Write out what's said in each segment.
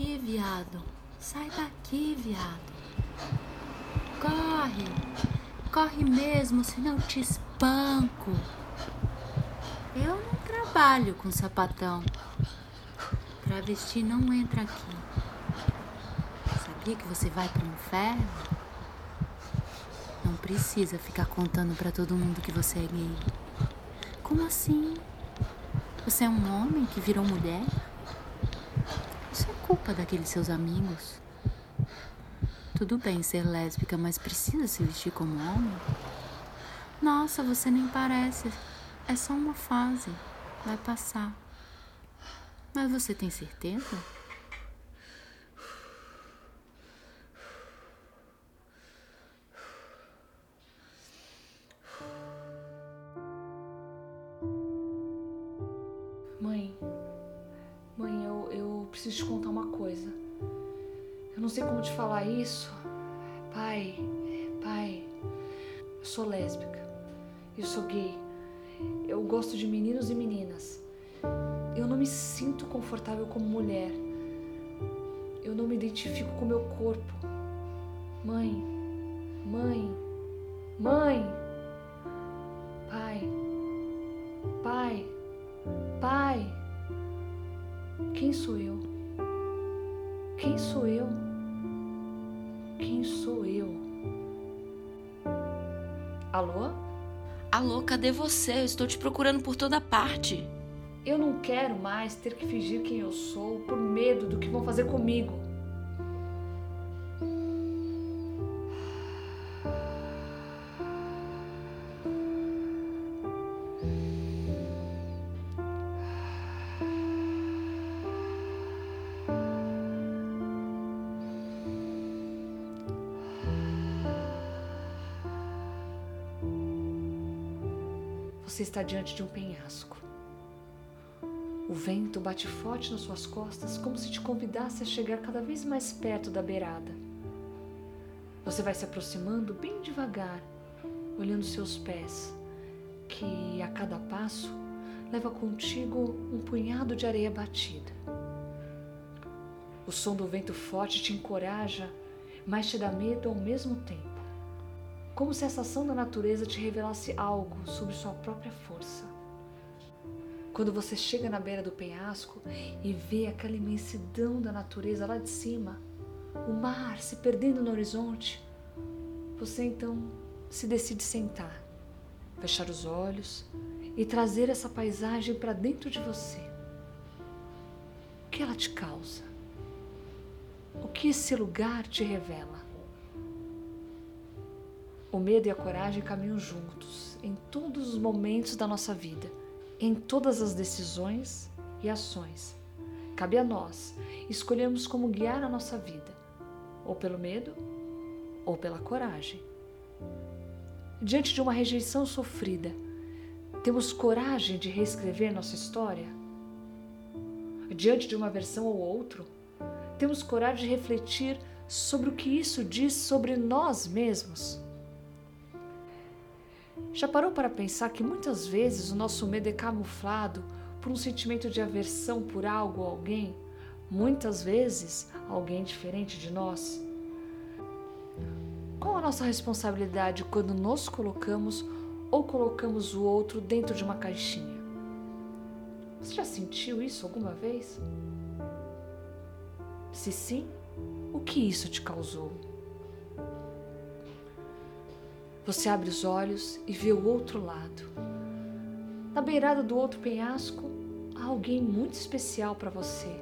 Daqui, viado. Sai daqui, viado. Corre. Corre mesmo, senão eu te espanco. Eu não trabalho com sapatão. Travesti não entra aqui. Sabia que você vai pro inferno? Não precisa ficar contando para todo mundo que você é gay. Como assim? Você é um homem que virou mulher? Culpa daqueles seus amigos. Tudo bem ser lésbica, mas precisa se vestir como homem? Nossa, você nem parece. É só uma fase. Vai passar. Mas você tem certeza? Eu gosto de meninos e meninas. Eu não me sinto confortável como mulher. Eu não me identifico com meu corpo. Mãe, mãe, mãe. Pai, pai, pai. Quem sou eu? Quem sou eu? Quem sou eu? Alô? Alô, cadê você? Eu estou te procurando por toda parte. Eu não quero mais ter que fingir quem eu sou por medo do que vão fazer comigo. Você está diante de um penhasco. O vento bate forte nas suas costas, como se te convidasse a chegar cada vez mais perto da beirada. Você vai se aproximando bem devagar, olhando seus pés, que a cada passo leva contigo um punhado de areia batida. O som do vento forte te encoraja, mas te dá medo ao mesmo tempo como se essa ação da natureza te revelasse algo sobre sua própria força. Quando você chega na beira do penhasco e vê aquela imensidão da natureza lá de cima, o mar se perdendo no horizonte, você então se decide sentar, fechar os olhos e trazer essa paisagem para dentro de você. O que ela te causa? O que esse lugar te revela? O medo e a coragem caminham juntos em todos os momentos da nossa vida, em todas as decisões e ações. Cabe a nós escolhermos como guiar a nossa vida, ou pelo medo ou pela coragem. Diante de uma rejeição sofrida, temos coragem de reescrever nossa história? Diante de uma versão ou outro, temos coragem de refletir sobre o que isso diz sobre nós mesmos? Já parou para pensar que muitas vezes o nosso medo é camuflado por um sentimento de aversão por algo ou alguém? Muitas vezes alguém diferente de nós? Qual a nossa responsabilidade quando nos colocamos ou colocamos o outro dentro de uma caixinha? Você já sentiu isso alguma vez? Se sim, o que isso te causou? Você abre os olhos e vê o outro lado. Na beirada do outro penhasco, há alguém muito especial para você.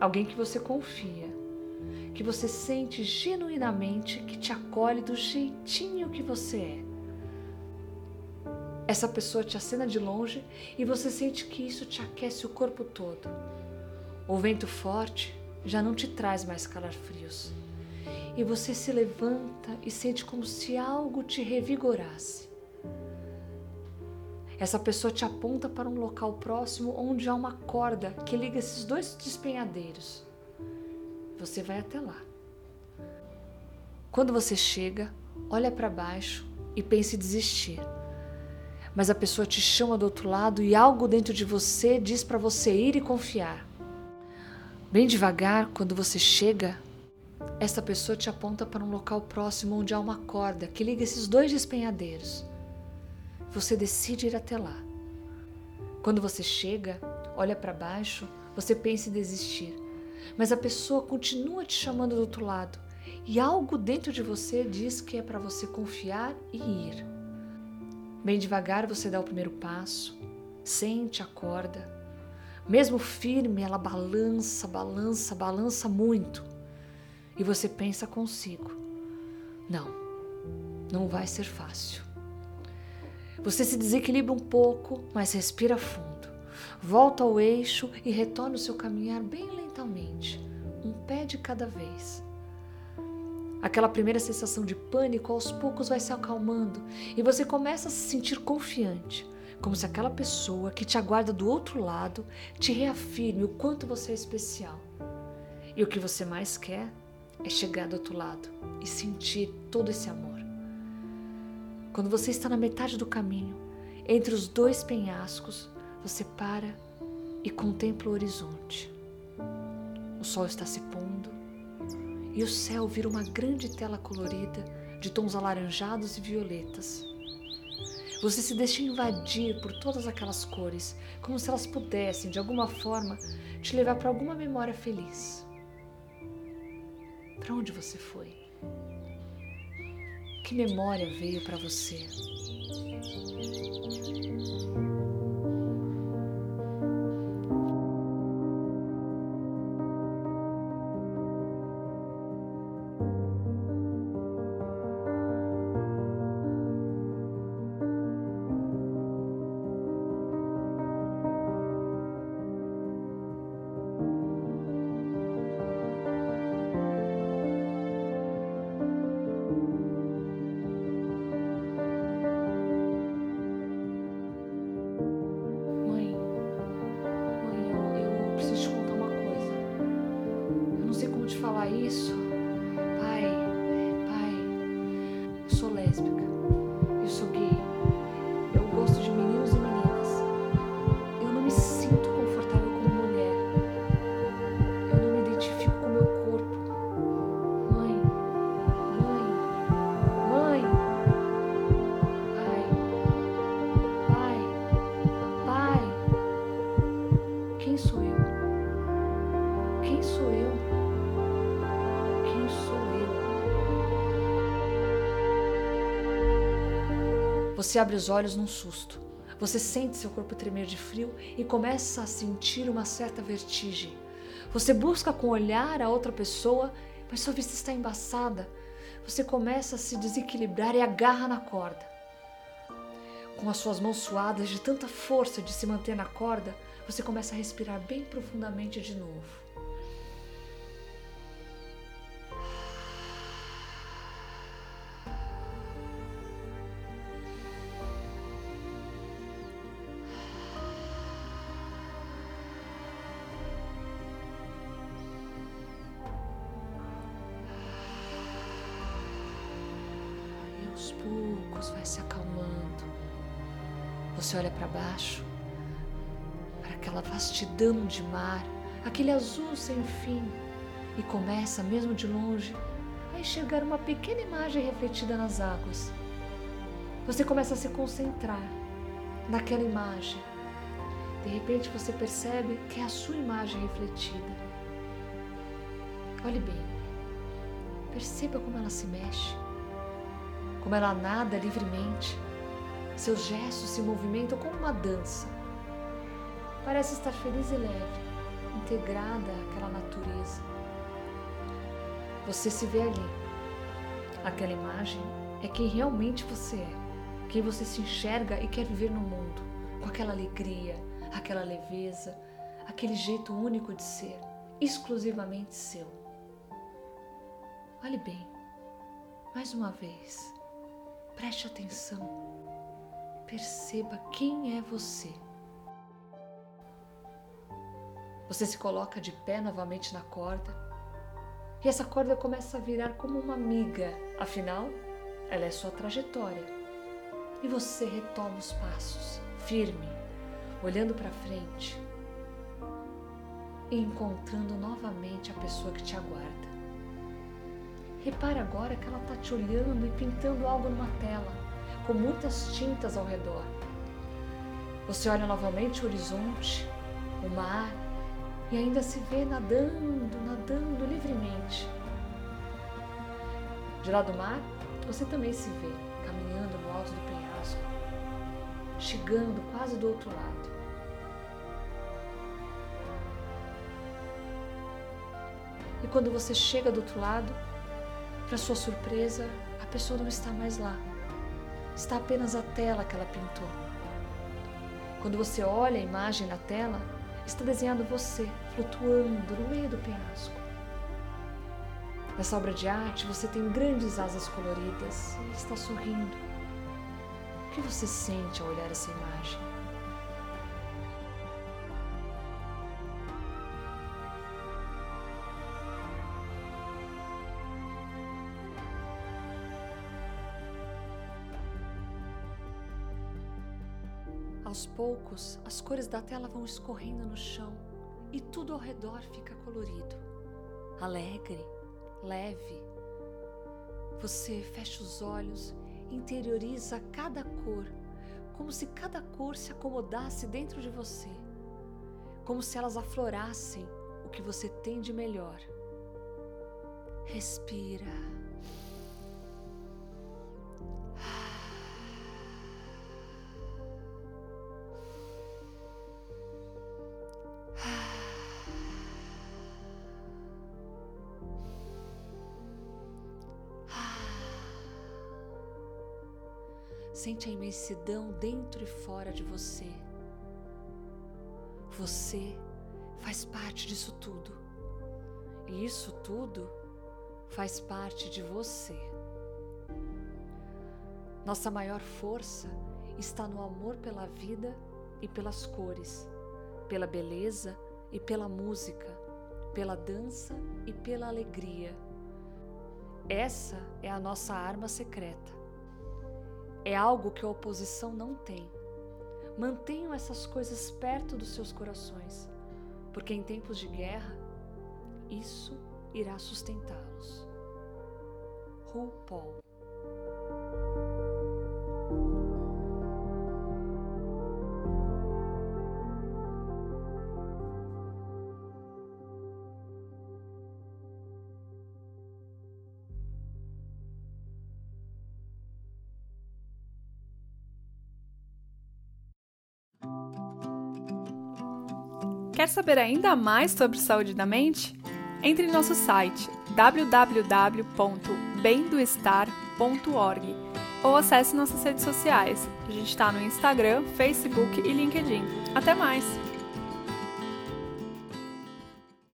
Alguém que você confia, que você sente genuinamente que te acolhe do jeitinho que você é. Essa pessoa te acena de longe e você sente que isso te aquece o corpo todo. O vento forte já não te traz mais calafrios. E você se levanta e sente como se algo te revigorasse. Essa pessoa te aponta para um local próximo onde há uma corda que liga esses dois despenhadeiros. Você vai até lá. Quando você chega, olha para baixo e pensa em desistir. Mas a pessoa te chama do outro lado e algo dentro de você diz para você ir e confiar. Bem devagar, quando você chega, essa pessoa te aponta para um local próximo onde há uma corda que liga esses dois despenhadeiros. Você decide ir até lá. Quando você chega, olha para baixo, você pensa em desistir, mas a pessoa continua te chamando do outro lado e algo dentro de você diz que é para você confiar e ir. Bem devagar você dá o primeiro passo, sente a corda. Mesmo firme, ela balança, balança, balança muito. E você pensa consigo: não, não vai ser fácil. Você se desequilibra um pouco, mas respira fundo. Volta ao eixo e retorna o seu caminhar bem lentamente, um pé de cada vez. Aquela primeira sensação de pânico aos poucos vai se acalmando e você começa a se sentir confiante, como se aquela pessoa que te aguarda do outro lado te reafirme o quanto você é especial. E o que você mais quer é chegar do outro lado e sentir todo esse amor. Quando você está na metade do caminho, entre os dois penhascos, você para e contempla o horizonte. O sol está se pondo e o céu vira uma grande tela colorida de tons alaranjados e violetas. Você se deixa invadir por todas aquelas cores, como se elas pudessem, de alguma forma, te levar para alguma memória feliz. Para onde você foi? Que memória veio para você? Isso. Você abre os olhos num susto. Você sente seu corpo tremer de frio e começa a sentir uma certa vertigem. Você busca com o olhar a outra pessoa, mas sua vista está embaçada. Você começa a se desequilibrar e agarra na corda. Com as suas mãos suadas de tanta força de se manter na corda, você começa a respirar bem profundamente de novo. Você olha para baixo, para aquela vastidão de mar, aquele azul sem fim, e começa, mesmo de longe, a enxergar uma pequena imagem refletida nas águas. Você começa a se concentrar naquela imagem. De repente você percebe que é a sua imagem refletida. Olhe bem, perceba como ela se mexe como ela nada livremente. Seus gestos se movimentam como uma dança. Parece estar feliz e leve, integrada àquela natureza. Você se vê ali. Aquela imagem é quem realmente você é, quem você se enxerga e quer viver no mundo, com aquela alegria, aquela leveza, aquele jeito único de ser, exclusivamente seu. Olhe bem, mais uma vez, preste atenção, perceba quem é você. Você se coloca de pé novamente na corda e essa corda começa a virar como uma amiga, afinal, ela é sua trajetória. E você retoma os passos, firme, olhando para frente e encontrando novamente a pessoa que te aguarda. Repare agora que ela está te olhando e pintando algo numa tela, com muitas tintas ao redor. Você olha novamente o horizonte, o mar, e ainda se vê nadando, nadando livremente. De lá do mar, você também se vê caminhando no alto do penhasco, chegando quase do outro lado. E quando você chega do outro lado, para sua surpresa, a pessoa não está mais lá. Está apenas a tela que ela pintou. Quando você olha a imagem na tela, está desenhado você flutuando no meio do penhasco. Nessa obra de arte você tem grandes asas coloridas e está sorrindo. O que você sente ao olhar essa imagem? Aos poucos, as cores da tela vão escorrendo no chão e tudo ao redor fica colorido, alegre, leve. Você fecha os olhos, interioriza cada cor, como se cada cor se acomodasse dentro de você, como se elas aflorassem o que você tem de melhor. Respira. Sente a imensidão dentro e fora de você. Você faz parte disso tudo. E isso tudo faz parte de você. Nossa maior força está no amor pela vida e pelas cores, pela beleza e pela música, pela dança e pela alegria. Essa é a nossa arma secreta. É algo que a oposição não tem. Mantenham essas coisas perto dos seus corações, porque em tempos de guerra, isso irá sustentá-los. RuPaul Quer saber ainda mais sobre saúde da mente? Entre em nosso site www.bendoestar.org ou acesse nossas redes sociais. A gente está no Instagram, Facebook e LinkedIn. Até mais!